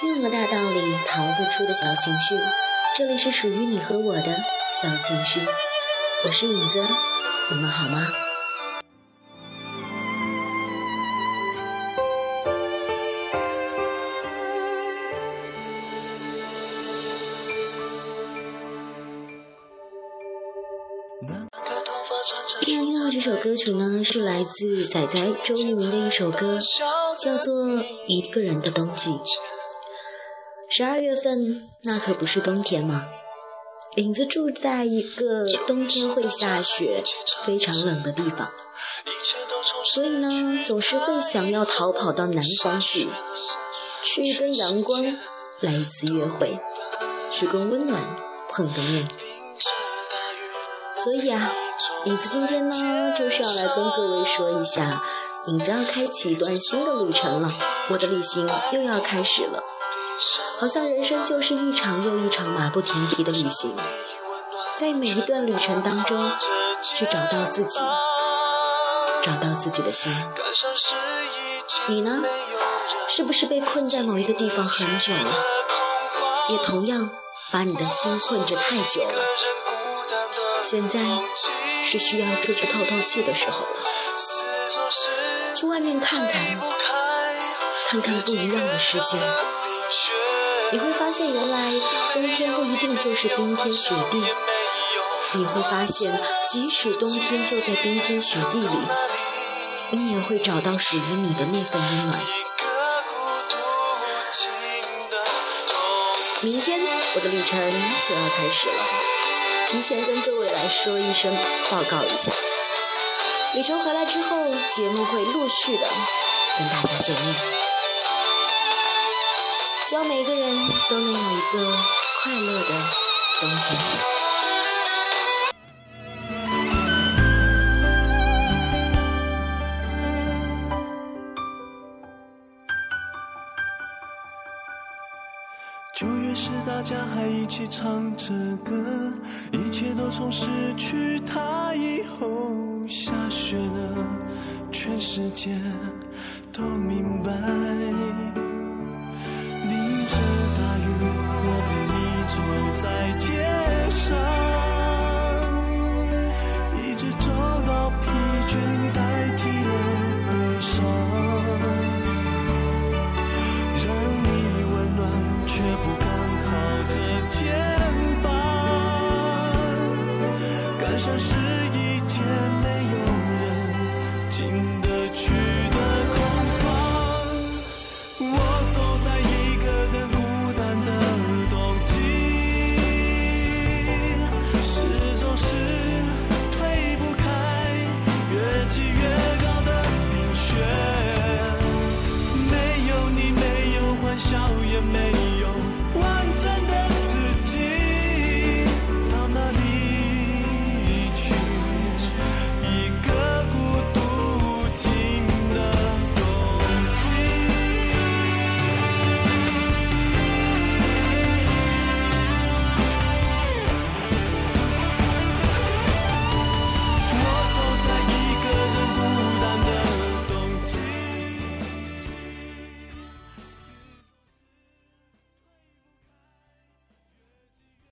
任何大道理逃不出的小情绪，这里是属于你和我的小情绪。我是影子，你们好吗？今天听到这首歌曲呢，是来自仔仔周渝民的一首歌，叫做《一个人的冬季》。十二月份，那可不是冬天吗？影子住在一个冬天会下雪、非常冷的地方，所以呢，总是会想要逃跑到南方去，去跟阳光来一次约会，去跟温暖碰个面。所以啊，影子今天呢，就是要来跟各位说一下，影子要开启一段新的旅程了，我的旅行又要开始了。好像人生就是一场又一场马不停蹄的旅行，在每一段旅程当中，去找到自己，找到自己的心。你呢？是不是被困在某一个地方很久了？也同样把你的心困着太久了。现在是需要出去透透气的时候了。去外面看看，看看不一样的世界。你会发现，原来冬天不一定就是冰天雪地。你会发现，即使冬天就在冰天雪地里，你也会找到属于你的那份温暖。明天我的旅程就要开始了，提前跟各位来说一声，报告一下。旅程回来之后，节目会陆续的跟大家见面。希望每个人都能有一个快乐的冬天。九月时，大家还一起唱着歌，一切都从失去他以后下雪了，全世界都明白。淋大雨我陪你走在街上一直走到疲倦代替了悲伤。让你温暖却不敢靠着肩膀感伤是一件没有人经